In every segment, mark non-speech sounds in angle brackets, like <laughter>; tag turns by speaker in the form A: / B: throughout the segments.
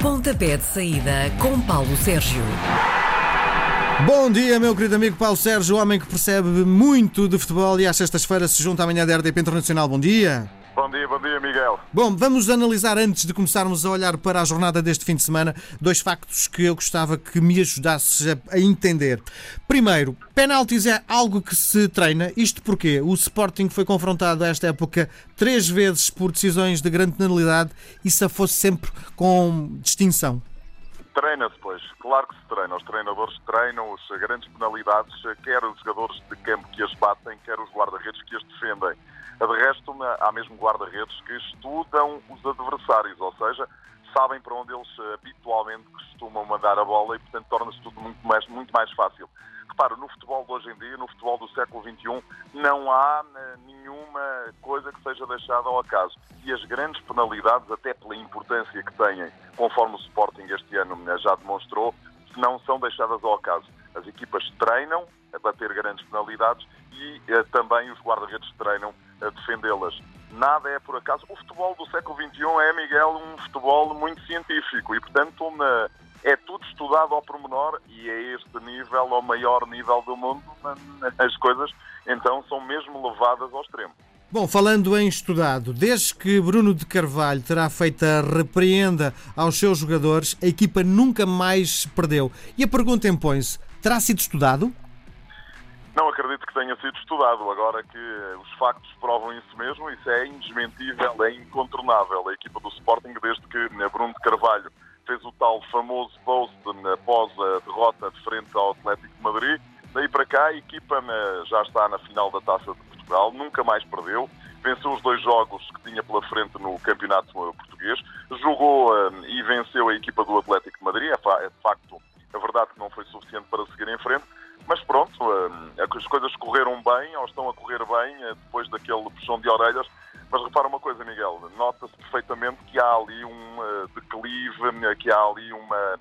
A: Pontapé de saída com Paulo Sérgio.
B: Bom dia, meu querido amigo Paulo Sérgio, homem que percebe muito de futebol e às sextas-feiras se junta amanhã da RDP Internacional. Bom dia.
C: Bom dia, bom dia, Miguel.
B: Bom, vamos analisar antes de começarmos a olhar para a jornada deste fim de semana dois factos que eu gostava que me ajudasses a, entender. Primeiro, penaltis é algo que se treina. Isto porque o Sporting foi confrontado a esta época três vezes por decisões de grande penalidade e se fosse sempre com distinção.
C: Treina-se, pois. Claro que se treina. Os treinadores treinam as grandes penalidades, quer os jogadores de campo que as batem, quer os guarda-redes que as defendem. De resto, há mesmo guarda-redes que estudam os adversários, ou seja, sabem para onde eles eh, habitualmente costumam mandar a bola e, portanto, torna-se tudo muito mais, muito mais fácil. Repara, no futebol de hoje em dia, no futebol do século XXI, não há eh, nenhuma coisa que seja deixada ao acaso. E as grandes penalidades, até pela importância que têm, conforme o Sporting este ano eh, já demonstrou, não são deixadas ao acaso. As equipas treinam a bater grandes penalidades e eh, também os guarda-redes treinam a defendê-las. Nada é por acaso. O futebol do século XXI é, Miguel, um futebol muito científico e, portanto, na, é tudo estudado ao pormenor e é este nível, ao maior nível do mundo, as coisas então são mesmo levadas ao extremo.
B: Bom, falando em estudado, desde que Bruno de Carvalho terá feito a repreenda aos seus jogadores, a equipa nunca mais perdeu. E a pergunta impõe-se: terá sido estudado?
C: Acredito que tenha sido estudado. Agora que os factos provam isso mesmo, isso é indesmentível, é incontornável. A equipa do Sporting, desde que Bruno de Carvalho fez o tal famoso post após a derrota de frente ao Atlético de Madrid, daí para cá a equipa já está na final da Taça de Portugal, nunca mais perdeu. Venceu os dois jogos que tinha pela frente no Campeonato Português, jogou hum, e venceu a equipa do Atlético de Madrid. É, é de facto, a verdade que não foi suficiente para seguir em frente mas pronto, hum, é as coisas correram bem, ou estão a correr bem, eh, depois daquele puxão de orelhas. Mas repara uma coisa, Miguel, nota-se perfeitamente que há ali um eh, declive, eh, que há ali uma,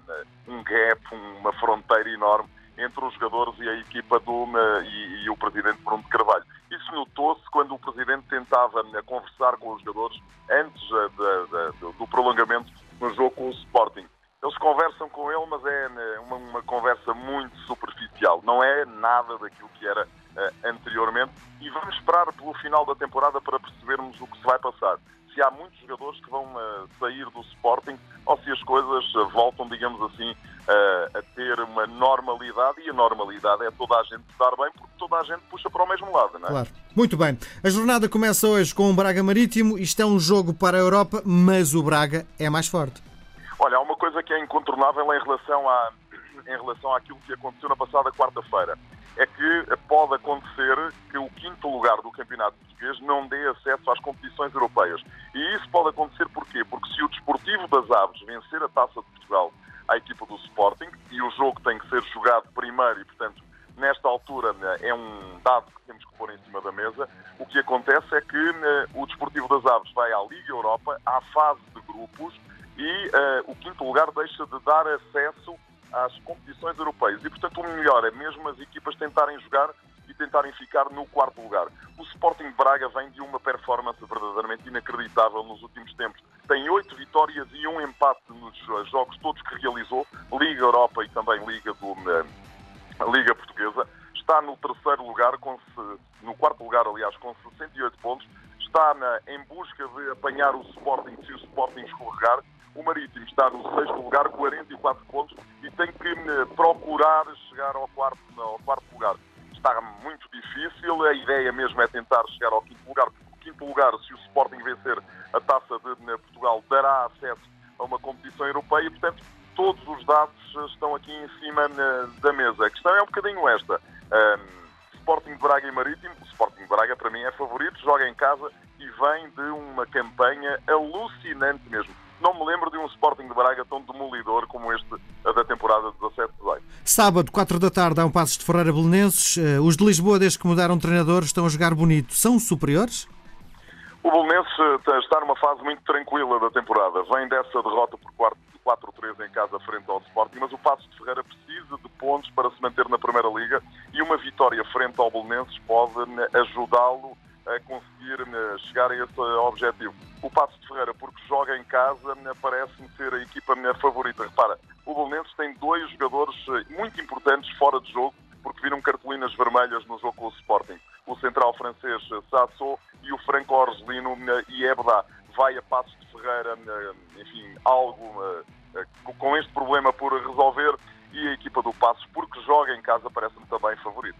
C: um gap, uma fronteira enorme entre os jogadores e a equipa do, e, e o presidente Bruno de Carvalho. Isso notou-se quando o presidente tentava conversar com os jogadores antes de, de, do prolongamento no jogo com o Sporting. Eles conversam com ele, mas é né, uma, uma conversa muito nada daquilo que era uh, anteriormente. E vamos esperar pelo final da temporada para percebermos o que se vai passar. Se há muitos jogadores que vão uh, sair do Sporting ou se as coisas uh, voltam, digamos assim, a ter uma normalidade. E a normalidade é toda a gente estar bem, porque toda a gente puxa para o mesmo lado, não é?
B: Claro. Muito bem. A jornada começa hoje com o Braga Marítimo. Isto é um jogo para a Europa, mas o Braga é mais forte.
C: Olha, há uma coisa que é incontornável em relação, a, em relação àquilo que aconteceu na passada quarta-feira. É que pode acontecer que o quinto lugar do Campeonato Português não dê acesso às competições europeias. E isso pode acontecer porquê? Porque se o Desportivo das Aves vencer a Taça de Portugal à equipa do Sporting, e o jogo tem que ser jogado primeiro e, portanto, nesta altura né, é um dado que temos que pôr em cima da mesa, o que acontece é que né, o Desportivo das Aves vai à Liga Europa, à fase de grupos, e uh, o quinto lugar deixa de dar acesso às competições europeias. E, portanto, o melhor é mesmo as equipas tentarem jogar e tentarem ficar no quarto lugar. O Sporting Braga vem de uma performance verdadeiramente inacreditável nos últimos tempos. Tem oito vitórias e um empate nos jogos todos que realizou, Liga Europa e também Liga, do, uh, Liga Portuguesa. Está no terceiro lugar, com, no quarto lugar, aliás, com 68 pontos. Está na, em busca de apanhar o Sporting, se o Sporting escorregar o Marítimo está no sexto lugar, 44 pontos, e tem que eh, procurar chegar ao quarto, ao quarto lugar. Está muito difícil, a ideia mesmo é tentar chegar ao quinto lugar, porque o quinto lugar, se o Sporting vencer a taça de Portugal, dará acesso a uma competição europeia portanto, todos os dados estão aqui em cima da mesa. A questão é um bocadinho esta. Sporting Braga e Marítimo, o Sporting Braga para mim é favorito, joga em casa e vem de uma campanha alucinante mesmo não me lembro de um Sporting de Braga tão demolidor como este da temporada 17-18.
B: Sábado, 4 da tarde, há um Passos de Ferreira Belenenses. Eh, os de Lisboa, desde que mudaram de treinador, estão a jogar bonito. São superiores?
C: O Belenenses eh, está numa fase muito tranquila da temporada. Vem dessa derrota por 4-3 em casa frente ao Sporting, mas o Passos de Ferreira precisa de pontos para se manter na Primeira Liga e uma vitória frente ao Belenenses pode ajudá-lo a conseguir chegar a esse objetivo. O Passo de Ferreira, porque joga em casa, parece-me ser a equipa favorita. Repara, o Bolonenses tem dois jogadores muito importantes fora de jogo, porque viram cartolinas vermelhas no jogo com o Sporting. O central francês Sasso e o franco Orgelino Iebda. Vai a Passos de Ferreira, enfim, algo com este problema por resolver e a equipa do Passos, porque joga em casa, parece-me também favorito.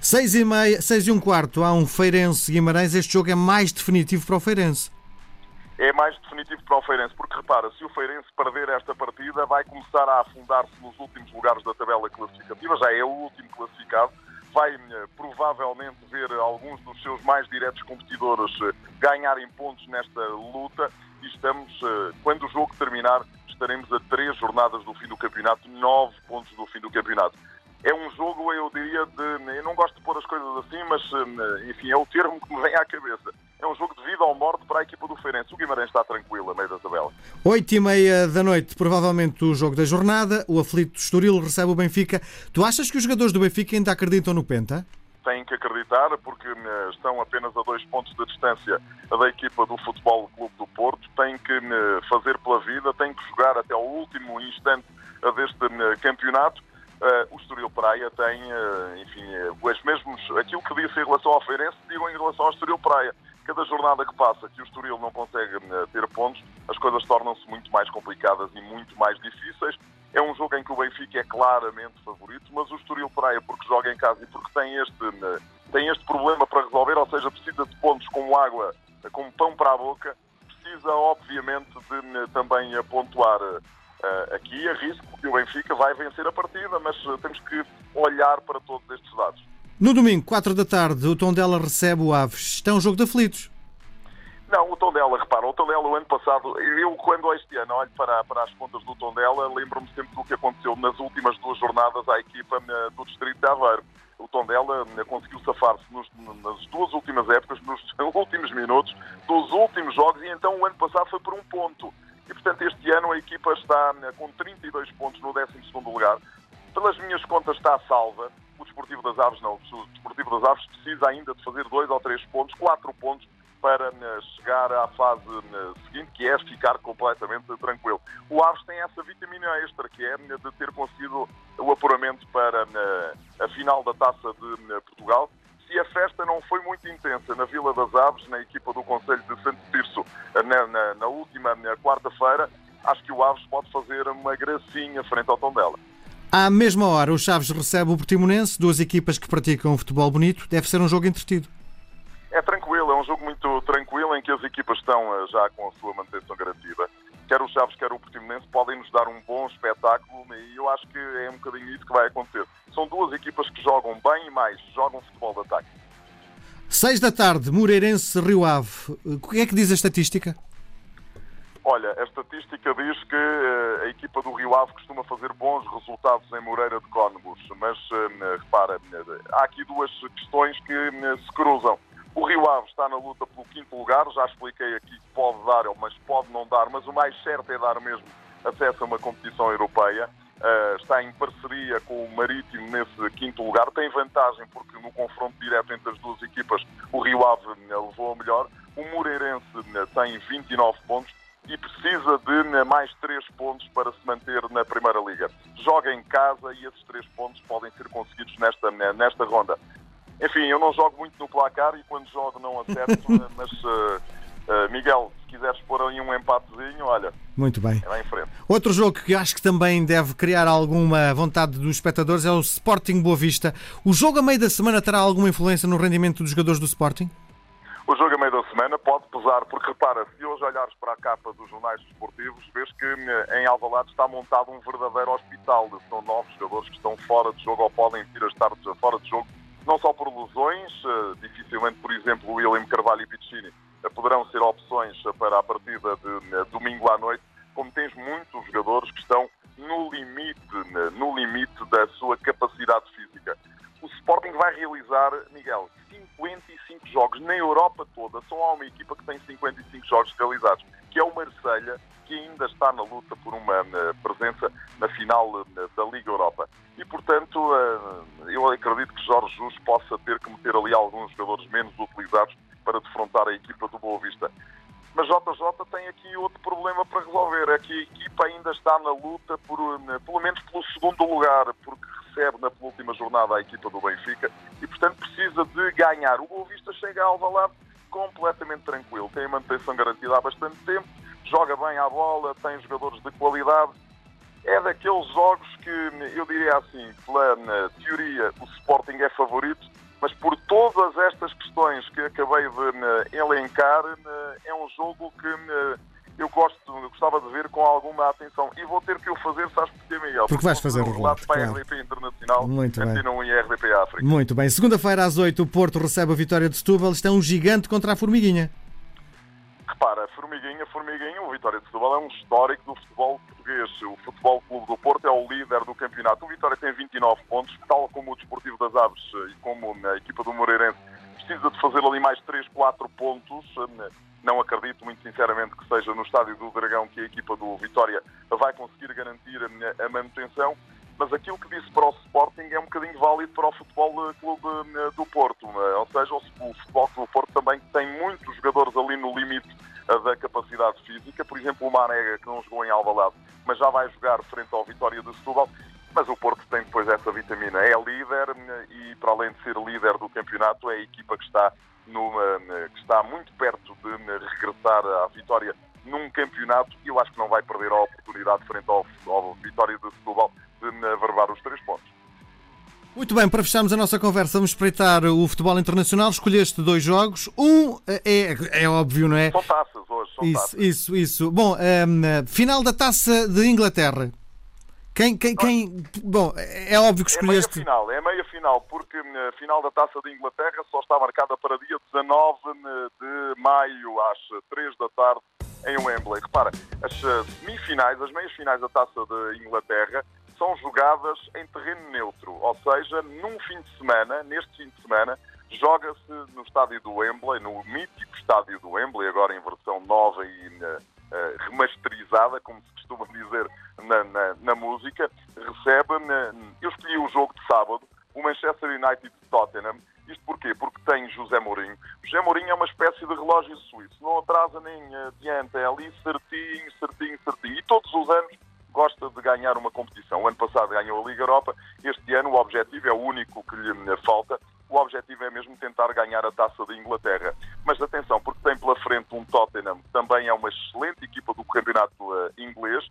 B: 6 e, meia, 6 e um quarto, há um Feirense Guimarães. Este jogo é mais definitivo para o Feirense.
C: É mais definitivo para o Feirense, porque repara, se o Feirense perder esta partida, vai começar a afundar-se nos últimos lugares da tabela classificativa, já é o último classificado, vai eh, provavelmente ver alguns dos seus mais diretos competidores eh, ganharem pontos nesta luta e estamos, eh, quando o jogo terminar, estaremos a três jornadas do fim do campeonato, nove pontos do fim do campeonato é um jogo, eu diria, de. Eu não gosto de pôr as coisas assim, mas, enfim, é o termo que me vem à cabeça. É um jogo de vida ou morte para a equipa do Feirense. O Guimarães está tranquilo a meio da tabela.
B: Oito e meia da noite, provavelmente o jogo da jornada. O aflito Estoril recebe o Benfica. Tu achas que os jogadores do Benfica ainda acreditam no Penta?
C: Têm que acreditar, porque eh, estão apenas a dois pontos de distância da equipa do Futebol Clube do Porto. Têm que eh, fazer pela vida, têm que jogar até o último instante deste campeonato Uh, o Estoril Praia tem, uh, enfim, uh, os mesmos, aquilo que disse em relação ao Feirense, digo em relação ao Estoril Praia. Cada jornada que passa que o Estoril não consegue ter pontos, as coisas tornam-se muito mais complicadas e muito mais difíceis. É um jogo em que o Benfica é claramente favorito, mas o Estoril Praia, porque joga em casa e porque tem este, tem este problema para resolver, ou seja, precisa de pontos como água, como pão para a boca, precisa, obviamente, de também pontuar aqui arrisco que o Benfica vai vencer a partida, mas temos que olhar para todos estes dados.
B: No domingo, 4 da tarde, o Tondela recebe o Aves. Está um jogo de aflitos.
C: Não, o Tondela, repara, o Tondela o ano passado, eu quando este ano olho para, para as contas do Tondela, lembro-me sempre do que aconteceu nas últimas duas jornadas à equipa uh, do Distrito de Aveiro. O Tondela conseguiu safar-se nas duas últimas épocas, nos <laughs> últimos minutos, dos últimos jogos, e então o ano passado foi por um ponto. E, portanto, este ano a equipa está né, com 32 pontos no 12 lugar. Pelas minhas contas está salva. Desportivo das Aves não. O Desportivo das Aves precisa ainda de fazer dois ou três pontos, quatro pontos, para né, chegar à fase né, seguinte, que é ficar completamente tranquilo. O Aves tem essa vitamina extra, que é de ter conseguido o apuramento para a final da Taça de Portugal se a festa não foi muito intensa na Vila das Aves, na equipa do Conselho de Santo Tirso, na, na, na última quarta-feira, acho que o Aves pode fazer uma gracinha frente ao Tondela.
B: À mesma hora, o Chaves recebe o Portimonense, duas equipas que praticam um futebol bonito. Deve ser um jogo entretido.
C: É tranquilo, é um jogo muito tranquilo em que as equipas estão eh, já com a sua manutenção garantida. Quer o Chaves, quer o Portimonense podem nos dar um bom espetáculo e eu acho que é um bocadinho isso que vai acontecer. São duas equipas que jogam bem e mais, jogam futebol de ataque.
B: 6 da tarde, Moreirense Rio Ave. O que é que diz a estatística?
C: Olha, a estatística diz que uh, a equipa do Rio Ave costuma fazer bons resultados em Moreira de Cónegos, mas uh, repara, uh, há aqui duas questões que se cruzam. O Rio Ave está na luta pelo quinto lugar, já expliquei aqui que pode dar, mas pode não dar, mas o mais certo é dar mesmo acesso a uma competição europeia. Uh, está em parceria com o Marítimo nesse quinto lugar. Tem vantagem porque no confronto direto entre as duas equipas o Rio Ave levou a melhor. O Moreirense tem 29 pontos e precisa de mais 3 pontos para se manter na Primeira Liga. Joga em casa e esses 3 pontos podem ser conseguidos nesta, nesta ronda. Enfim, eu não jogo muito no placar e quando jogo não acerto, <laughs> mas uh, uh, Miguel, se quiseres pôr aí um empatezinho, olha.
B: Muito bem.
C: É lá em frente.
B: Outro jogo que acho que também deve criar alguma vontade dos espectadores é o Sporting Boa Vista. O jogo a meio da semana terá alguma influência no rendimento dos jogadores do Sporting?
C: O jogo a meio pesar, porque repara, se hoje olhares para a capa dos jornais desportivos, vês que eh, em Alvalade está montado um verdadeiro hospital. São novos jogadores que estão fora de jogo ou podem vir a estar fora de jogo não só por lesões, eh, dificilmente, por exemplo, William Carvalho e Piccini eh, poderão ser opções para a partida de domingo à noite, como tens muitos jogadores que estão no limite, no limite da sua capacidade física. O Sporting vai realizar, Miguel, 55 jogos na Europa toda. Só há uma equipa que tem 55 jogos realizados, que é o Marselha, que ainda está na luta por uma presença na final da Liga Europa. E, portanto, eu acredito que Jorge Jesus possa ter que meter ali alguns jogadores menos utilizados para defrontar a equipa do Boa Vista. Mas JJ tem aqui outro problema para resolver, é que a equipa ainda está na luta por, pelo menos pelo segundo lugar, porque recebe na penúltima jornada a equipa do Benfica e, portanto, precisa de ganhar. O Boa Vista chega a Alvalade completamente tranquilo, tem a manutenção garantida há bastante tempo, joga bem à bola, tem jogadores de qualidade. É daqueles jogos que, eu diria assim, pela teoria, o Sporting é favorito, mas por todas estas questões que acabei de de ver com alguma atenção. E vou ter que o fazer, sabes porquê, Miguel?
B: Porque vais fazer o relato,
C: para
B: claro.
C: a RDP Internacional,
B: Muito bem.
C: Antena 1 e RDP África.
B: Muito bem. Segunda-feira às 8 o Porto recebe a vitória de Setúbal. Isto é um gigante contra a Formiguinha.
C: Repara, Formiguinha, Formiguinha, o Vitória de Setúbal é um histórico do futebol português. O Futebol Clube do Porto é o líder do campeonato. O Vitória tem 29 pontos, tal como o Desportivo das Aves e como a equipa do Moreirense precisa de fazer ali mais 3, 4 pontos. Não acredito, muito sinceramente, que seja no Estádio do Dragão que a equipa do Vitória vai conseguir garantir a manutenção. Mas aquilo que disse para o Sporting é um bocadinho válido para o Futebol Clube do Porto. Ou seja, o Futebol Clube do Porto também tem muitos jogadores ali no limite da capacidade física. Por exemplo, o Marega, que não jogou em Alvalade, mas já vai jogar frente ao Vitória de Setúbal. Mas o Porto tem depois essa vitamina. É líder e, para além de ser líder do campeonato, é a equipa que está, numa, que está muito perto de regressar à vitória num campeonato e eu acho que não vai perder a oportunidade frente ao, ao Vitória de Setúbal de verbar os três pontos.
B: Muito bem, para fecharmos a nossa conversa, vamos espreitar o futebol internacional. Escolheste dois jogos. Um é, é óbvio, não é?
C: São taças hoje, são
B: isso,
C: taças.
B: Isso, isso. Bom, um, final da taça de Inglaterra. Quem, quem, quem. Bom, é óbvio que escolheste.
C: É meia final, é meia final, porque a final da taça de Inglaterra só está marcada para dia 19 de maio, às 3 da tarde, em Wembley. Repara, as semifinais, as meias finais da taça de Inglaterra são jogadas em terreno neutro, ou seja, num fim de semana, neste fim de semana, joga-se no estádio do Wembley, no mítico estádio do Wembley, agora em versão nova e uh, remasterizada, como se costuma dizer na, na, na música, recebe. Uh, eu escolhi o jogo de sábado, o Manchester United de Tottenham. Isto porquê? Porque tem José Mourinho. José Mourinho é uma espécie de relógio suíço, não atrasa nem adianta, é ali certinho, certinho, certinho. E todos os anos gosta de ganhar uma competição. O ano passado ganhou a Liga Europa, este ano o objetivo é o único que lhe falta. O objetivo é mesmo tentar ganhar a taça de Inglaterra. Mas atenção, porque tem pela frente um Tottenham, que também é uma excelente equipa do campeonato uh, inglês.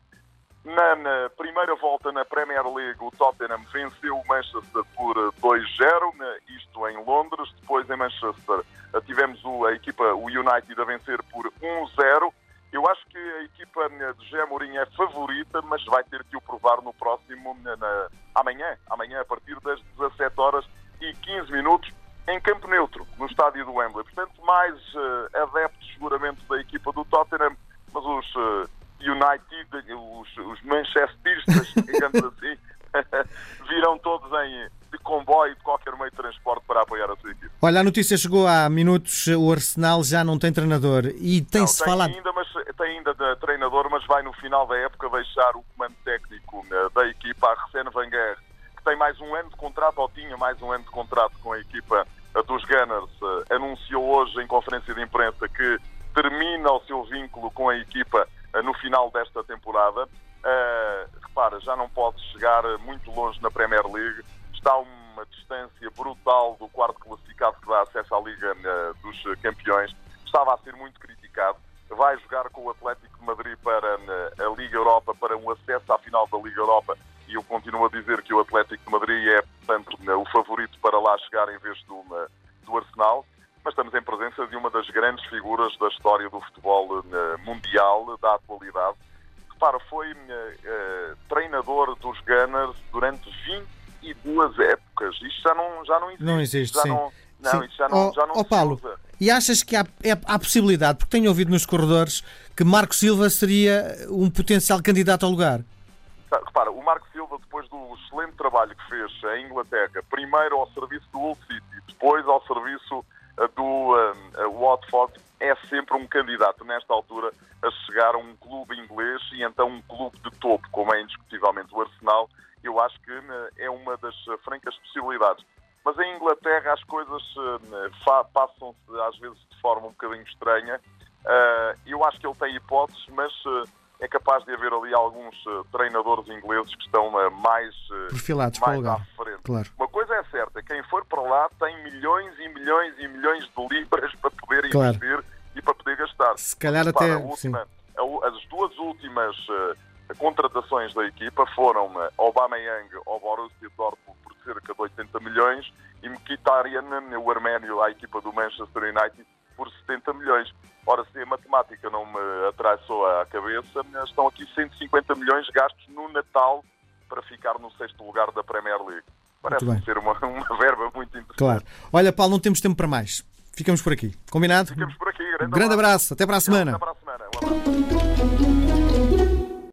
C: Na, na, primeira volta na Premier League, o Tottenham venceu o Manchester por 2-0, né, isto em Londres. Depois, em Manchester, tivemos o, a equipa, o United, a vencer por 1-0. Eu acho que a equipa de José Mourinho é favorita, mas vai ter que o provar no próximo, na, na, amanhã, amanhã a partir das 17 horas e 15 minutos, em campo neutro, no estádio do Wembley. Portanto, mais uh, adeptos seguramente da equipa do Tottenham, mas os uh, United, os, os manchesteristas, <laughs> digamos assim, <laughs> virão todos em de comboio, de qualquer meio de transporte para apoiar a sua equipe.
B: Olha, a notícia chegou há minutos, o Arsenal já não tem treinador e tem-se
C: tem
B: falado...
C: Ainda, mas, tem ainda de treinador, mas vai no final da época deixar o mais um ano de contrato com a equipa dos Gunners, anunciou hoje em conferência de imprensa que termina o seu vínculo com a equipa no final desta temporada. Uh, repara, já não pode chegar muito longe na Premier League, está uma distância brutal do quarto classificado que dá acesso à Liga dos Campeões, estava a ser muito criticado, vai jogar com o Atlético de Madrid para a Liga Europa, para um acesso à final da Liga Europa, e eu continuo a dizer que o Atlético de Madrid é, portanto, o favorito para lá chegar em vez do, do Arsenal mas estamos em presença de uma das grandes figuras da história do futebol mundial, da atualidade. Repara, foi uh, treinador dos Gunners durante 22 épocas. Isto já não, já não existe.
B: Não existe,
C: já
B: sim.
C: Não, não,
B: sim.
C: isto já não,
B: oh,
C: já não
B: oh, Paulo,
C: usa.
B: e achas que há, é, há possibilidade, porque tenho ouvido nos corredores, que Marco Silva seria um potencial candidato ao lugar?
C: Em Inglaterra, primeiro ao serviço do Hull City, depois ao serviço do uh, Watford é sempre um candidato, nesta altura, a chegar a um clube inglês e então um clube de topo, como é indiscutivelmente o Arsenal. Eu acho que é uma das francas possibilidades. mas em Inglaterra as coisas passam-se às vezes de forma um bocadinho estranha. eu acho que ele tem hipóteses, mas é capaz de haver ali alguns treinadores ingleses que estão mais,
B: Perfilados
C: mais
B: à
C: frente.
B: Claro.
C: Uma coisa é certa, quem for para lá tem milhões e milhões e milhões de libras <laughs> para poder
B: Claro.
C: investir e para poder gastar.
B: Se calhar até.
C: a última- a- as duas últimas eh, contratações da equipa foram uh, Aubameyang ao Borussia Dortmund por cerca de 80 milhões e Mkhitaryan, o arménio, à equipa do Manchester United, por 70 milhões. Ora, se a matemática não me atraiçou à cabeça, estão aqui 150 milhões gastos no Natal para ficar no sexto lugar da Premier League. Parece ser uma, uma verba muito interessante.
B: Claro. Olha, Paulo, não temos tempo para mais. Ficamos por aqui. Combinado?
C: Ficamos por aqui. Grande,
B: Grande abraço. Até para a semana.
C: Até para a semana. Um abraço.